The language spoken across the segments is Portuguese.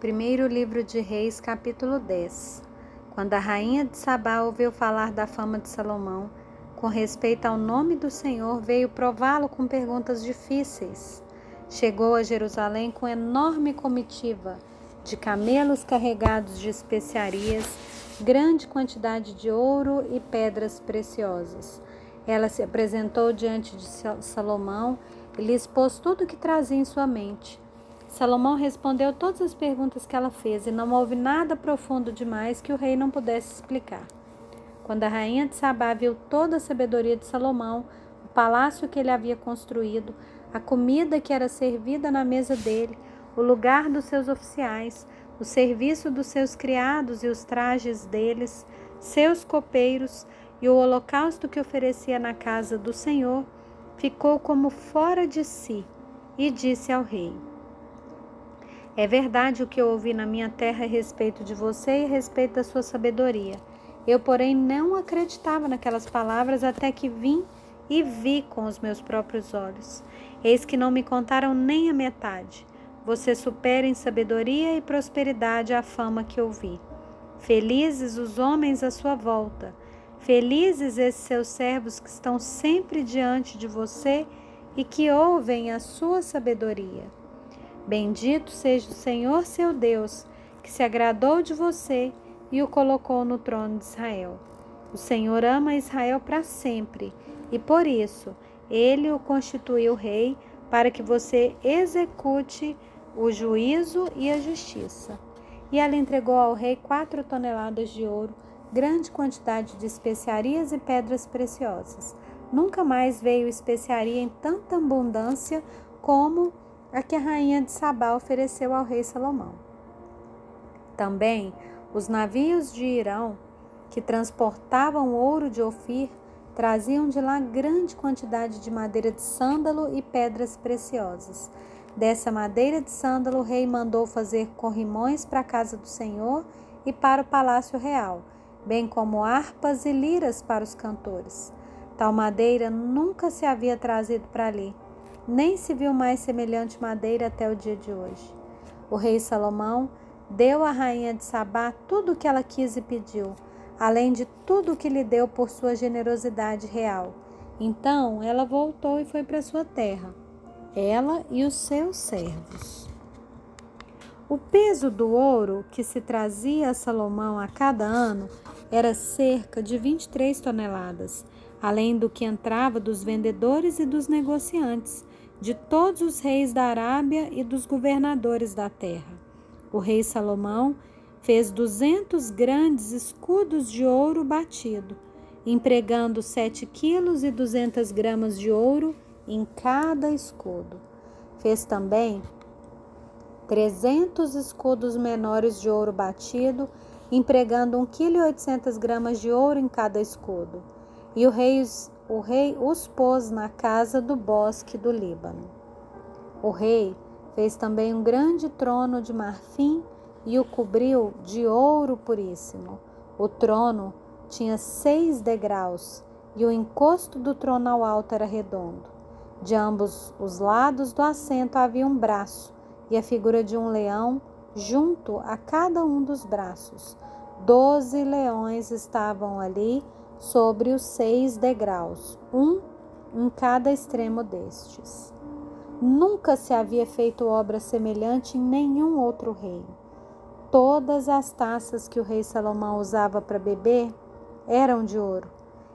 Primeiro livro de Reis, capítulo 10. Quando a rainha de Sabá ouviu falar da fama de Salomão, com respeito ao nome do Senhor, veio prová-lo com perguntas difíceis. Chegou a Jerusalém com enorme comitiva de camelos carregados de especiarias, grande quantidade de ouro e pedras preciosas. Ela se apresentou diante de Salomão e lhe expôs tudo o que trazia em sua mente. Salomão respondeu todas as perguntas que ela fez e não houve nada profundo demais que o rei não pudesse explicar. Quando a rainha de Sabá viu toda a sabedoria de Salomão, o palácio que ele havia construído, a comida que era servida na mesa dele, o lugar dos seus oficiais, o serviço dos seus criados e os trajes deles, seus copeiros e o holocausto que oferecia na casa do Senhor, ficou como fora de si e disse ao rei: é verdade o que eu ouvi na minha terra a respeito de você e a respeito da sua sabedoria. Eu, porém, não acreditava naquelas palavras até que vim e vi com os meus próprios olhos. Eis que não me contaram nem a metade. Você supera em sabedoria e prosperidade a fama que ouvi. Felizes os homens à sua volta. Felizes esses seus servos que estão sempre diante de você e que ouvem a sua sabedoria. Bendito seja o Senhor seu Deus, que se agradou de você e o colocou no trono de Israel. O Senhor ama Israel para sempre, e por isso ele o constituiu rei para que você execute o juízo e a justiça. E ela entregou ao rei quatro toneladas de ouro, grande quantidade de especiarias e pedras preciosas. Nunca mais veio especiaria em tanta abundância como a que a rainha de Sabá ofereceu ao rei Salomão. Também os navios de Irão, que transportavam ouro de Ofir, traziam de lá grande quantidade de madeira de sândalo e pedras preciosas. Dessa madeira de sândalo, o rei mandou fazer corrimões para a casa do Senhor e para o palácio real, bem como harpas e liras para os cantores. Tal madeira nunca se havia trazido para ali nem se viu mais semelhante madeira até o dia de hoje. O rei Salomão deu à rainha de Sabá tudo o que ela quis e pediu, além de tudo o que lhe deu por sua generosidade real. Então ela voltou e foi para sua terra, ela e os seus servos. O peso do ouro que se trazia a Salomão a cada ano era cerca de 23 toneladas, além do que entrava dos vendedores e dos negociantes, de todos os reis da Arábia e dos governadores da terra. O rei Salomão fez duzentos grandes escudos de ouro batido, empregando sete quilos e duzentas gramas de ouro em cada escudo. Fez também trezentos escudos menores de ouro batido, empregando um quilo e oitocentas gramas de ouro em cada escudo. E o rei o rei os pôs na casa do bosque do Líbano. O rei fez também um grande trono de marfim e o cobriu de ouro puríssimo. O trono tinha seis degraus e o encosto do trono ao alto era redondo. De ambos os lados do assento havia um braço e a figura de um leão junto a cada um dos braços. Doze leões estavam ali sobre os seis degraus, um em cada extremo destes. Nunca se havia feito obra semelhante em nenhum outro reino. Todas as taças que o rei Salomão usava para beber eram de ouro,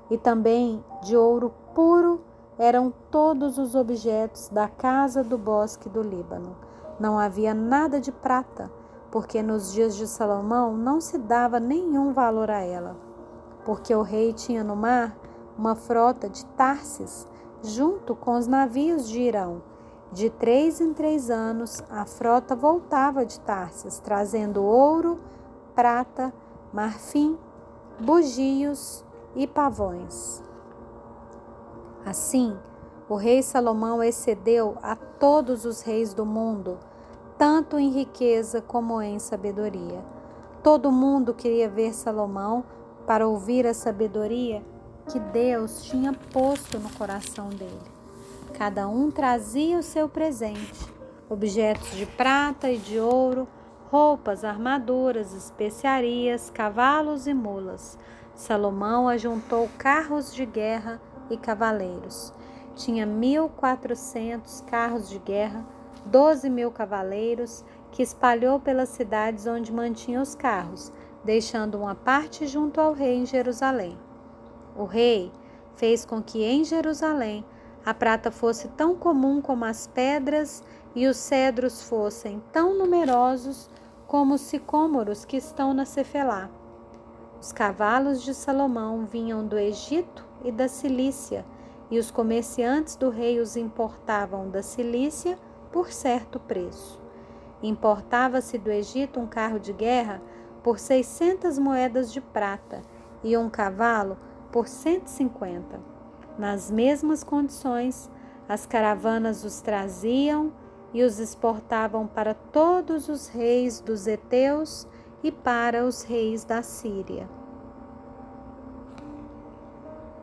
e também de ouro puro eram todos os objetos da casa do bosque do Líbano. Não havia nada de prata, porque nos dias de Salomão não se dava nenhum valor a ela porque o rei tinha no mar uma frota de Tarsis, junto com os navios de Irão. De três em três anos, a frota voltava de Tarsis, trazendo ouro, prata, marfim, bugios e pavões. Assim, o rei Salomão excedeu a todos os reis do mundo, tanto em riqueza como em sabedoria. Todo mundo queria ver Salomão para ouvir a sabedoria que Deus tinha posto no coração dele. Cada um trazia o seu presente, objetos de prata e de ouro, roupas, armaduras, especiarias, cavalos e mulas. Salomão ajuntou carros de guerra e cavaleiros. Tinha mil quatrocentos carros de guerra, doze mil cavaleiros, que espalhou pelas cidades onde mantinha os carros, deixando uma parte junto ao rei em Jerusalém. O rei fez com que em Jerusalém a prata fosse tão comum como as pedras e os cedros fossem tão numerosos como os sicômoros que estão na Cefelá. Os cavalos de Salomão vinham do Egito e da Cilícia, e os comerciantes do rei os importavam da Cilícia por certo preço. Importava-se do Egito um carro de guerra por 600 moedas de prata e um cavalo por 150. Nas mesmas condições, as caravanas os traziam e os exportavam para todos os reis dos heteus e para os reis da Síria.